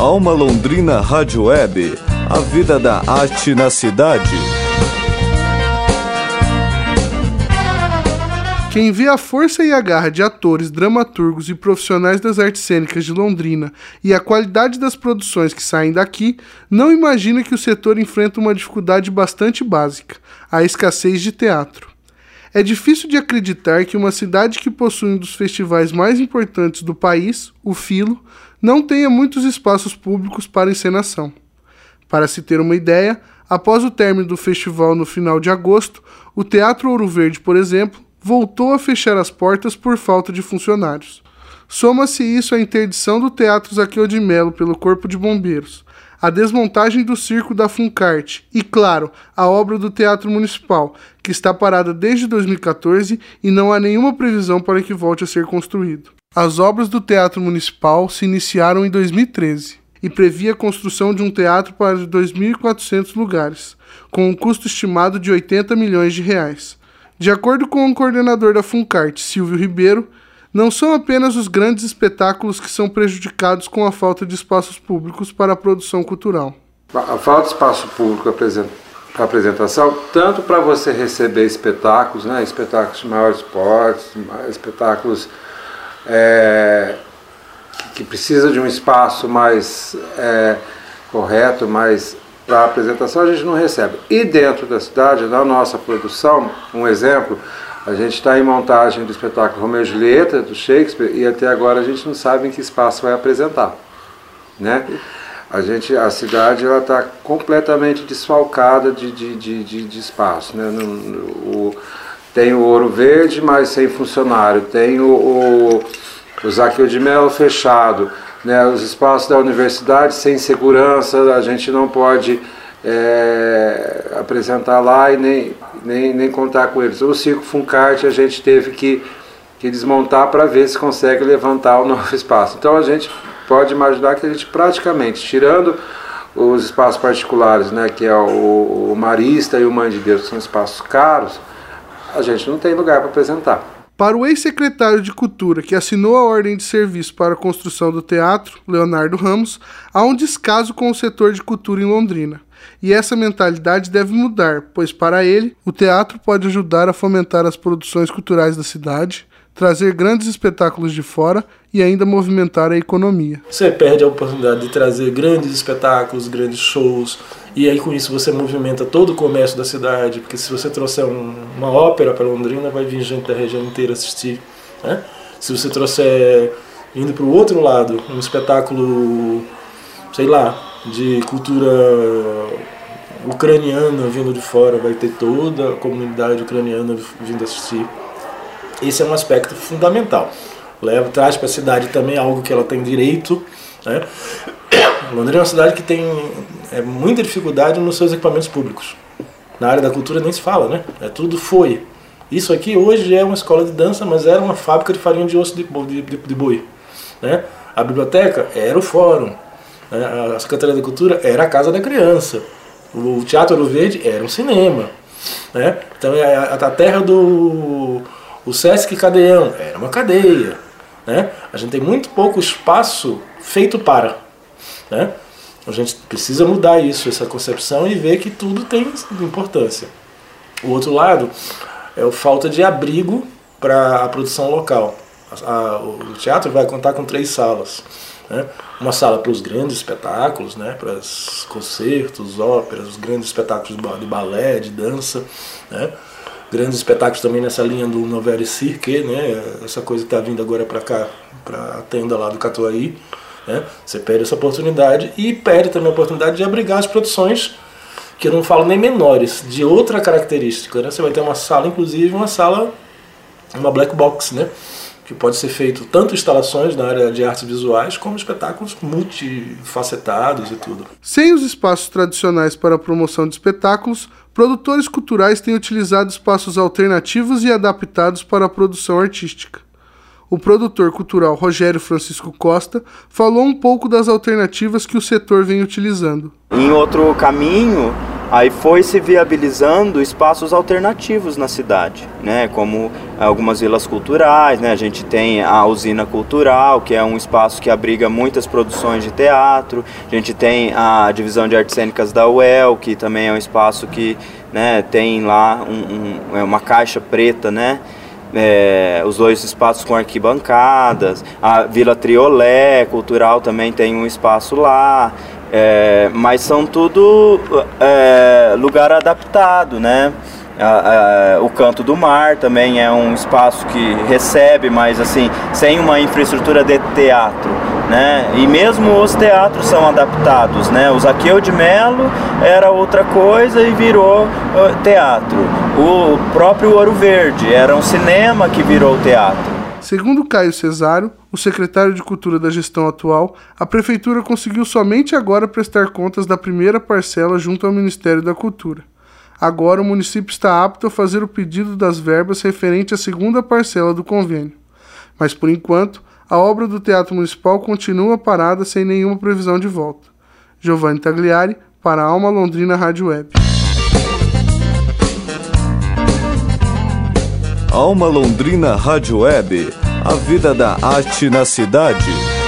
Alma Londrina Rádio Web, a vida da arte na cidade. Quem vê a força e a garra de atores, dramaturgos e profissionais das artes cênicas de Londrina e a qualidade das produções que saem daqui, não imagina que o setor enfrenta uma dificuldade bastante básica: a escassez de teatro. É difícil de acreditar que uma cidade que possui um dos festivais mais importantes do país, o Filo, não tenha muitos espaços públicos para encenação. Para se ter uma ideia, após o término do festival no final de agosto, o Teatro Ouro Verde, por exemplo, voltou a fechar as portas por falta de funcionários. Soma-se isso à interdição do Teatro Zaqueu de Melo pelo Corpo de Bombeiros, a desmontagem do circo da Funcarte e, claro, a obra do Teatro Municipal, que está parada desde 2014 e não há nenhuma previsão para que volte a ser construído. As obras do Teatro Municipal se iniciaram em 2013 e previa a construção de um teatro para 2.400 lugares, com um custo estimado de 80 milhões de reais. De acordo com o coordenador da Funcart, Silvio Ribeiro, não são apenas os grandes espetáculos que são prejudicados com a falta de espaços públicos para a produção cultural. A falta de espaço público para apresentação, tanto para você receber espetáculos, né, espetáculos de maiores portes, espetáculos é, que precisa de um espaço mais é, correto, mais para apresentação, a gente não recebe. E dentro da cidade, na nossa produção, um exemplo, a gente está em montagem do espetáculo Romeu e Julieta, do Shakespeare, e até agora a gente não sabe em que espaço vai apresentar. Né? A, gente, a cidade está completamente desfalcada de, de, de, de, de espaço. Né? No, no, o, tem o Ouro Verde, mas sem funcionário. Tem o, o, o Zaqueu de Melo fechado né, os espaços da universidade sem segurança, a gente não pode é, apresentar lá e nem, nem, nem contar com eles. O Circo Funcarte a gente teve que, que desmontar para ver se consegue levantar o novo espaço. Então a gente pode imaginar que a gente praticamente, tirando os espaços particulares, né, que é o, o Marista e o Mãe de Deus, que são espaços caros, a gente não tem lugar para apresentar. Para o ex-secretário de Cultura, que assinou a ordem de serviço para a construção do teatro, Leonardo Ramos, há um descaso com o setor de cultura em Londrina. E essa mentalidade deve mudar, pois, para ele, o teatro pode ajudar a fomentar as produções culturais da cidade, trazer grandes espetáculos de fora e ainda movimentar a economia. Você perde a oportunidade de trazer grandes espetáculos, grandes shows, e aí com isso você movimenta todo o comércio da cidade, porque se você trouxer um, uma ópera para Londrina, vai vir gente da região inteira assistir. Né? Se você trouxer, indo para o outro lado, um espetáculo, sei lá, de cultura ucraniana vindo de fora, vai ter toda a comunidade ucraniana vindo assistir. Esse é um aspecto fundamental. Leva, traz para a cidade também algo que ela tem direito. Né? Londrina é uma cidade que tem é, muita dificuldade nos seus equipamentos públicos. Na área da cultura nem se fala, né? É tudo foi. Isso aqui hoje é uma escola de dança, mas era uma fábrica de farinha de osso de, de, de, de boi. Né? A biblioteca era o fórum. Né? A Secretaria da Cultura era a casa da criança. O Teatro Ouro Verde era um cinema. Né? Então é a, a terra do o Sesc Cadeião era uma cadeia. Né? A gente tem muito pouco espaço feito para. Né? A gente precisa mudar isso, essa concepção e ver que tudo tem importância. O outro lado é a falta de abrigo para a produção local. A, a, o teatro vai contar com três salas. Né? Uma sala para os grandes espetáculos, né? para os concertos, óperas, os grandes espetáculos de balé, de dança. Né? Grandes espetáculos também nessa linha do Novere Cirque, né? essa coisa que está vindo agora para cá, para a tenda lá do Catuaí. Né? Você perde essa oportunidade e perde também a oportunidade de abrigar as produções, que eu não falo nem menores, de outra característica. Né? Você vai ter uma sala, inclusive uma sala, uma black box, né? que pode ser feito tanto instalações na área de artes visuais como espetáculos multifacetados e tudo. Sem os espaços tradicionais para a promoção de espetáculos, produtores culturais têm utilizado espaços alternativos e adaptados para a produção artística o produtor cultural Rogério Francisco Costa falou um pouco das alternativas que o setor vem utilizando. Em outro caminho, aí foi se viabilizando espaços alternativos na cidade, né? Como algumas vilas culturais, né? A gente tem a usina cultural, que é um espaço que abriga muitas produções de teatro. A gente tem a divisão de artes cênicas da UEL, que também é um espaço que né, tem lá um, um, é uma caixa preta, né? É, os dois espaços com arquibancadas, a Vila Triolé Cultural também tem um espaço lá, é, mas são tudo é, lugar adaptado, né? A, a, o Canto do Mar também é um espaço que recebe, mas assim, sem uma infraestrutura de teatro. Né? E mesmo os teatros são adaptados, né? O Zaqueu de Melo era outra coisa e virou uh, teatro. O próprio Ouro Verde era um cinema que virou teatro. Segundo Caio Cesário, o secretário de Cultura da gestão atual, a prefeitura conseguiu somente agora prestar contas da primeira parcela junto ao Ministério da Cultura. Agora o município está apto a fazer o pedido das verbas referente à segunda parcela do convênio. Mas por enquanto, a obra do Teatro Municipal continua parada sem nenhuma previsão de volta. Giovanni Tagliari, para a Alma Londrina Rádio Web. Alma Londrina Rádio Web. A vida da arte na cidade.